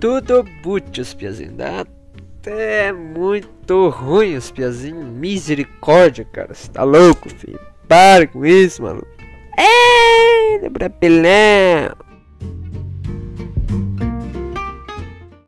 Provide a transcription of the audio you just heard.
tudo boot os piazinhos. Dá até muito ruim os piazinhos. Misericórdia, cara. Você tá louco, filho. Para com isso, maluco. É, dá pra pelé?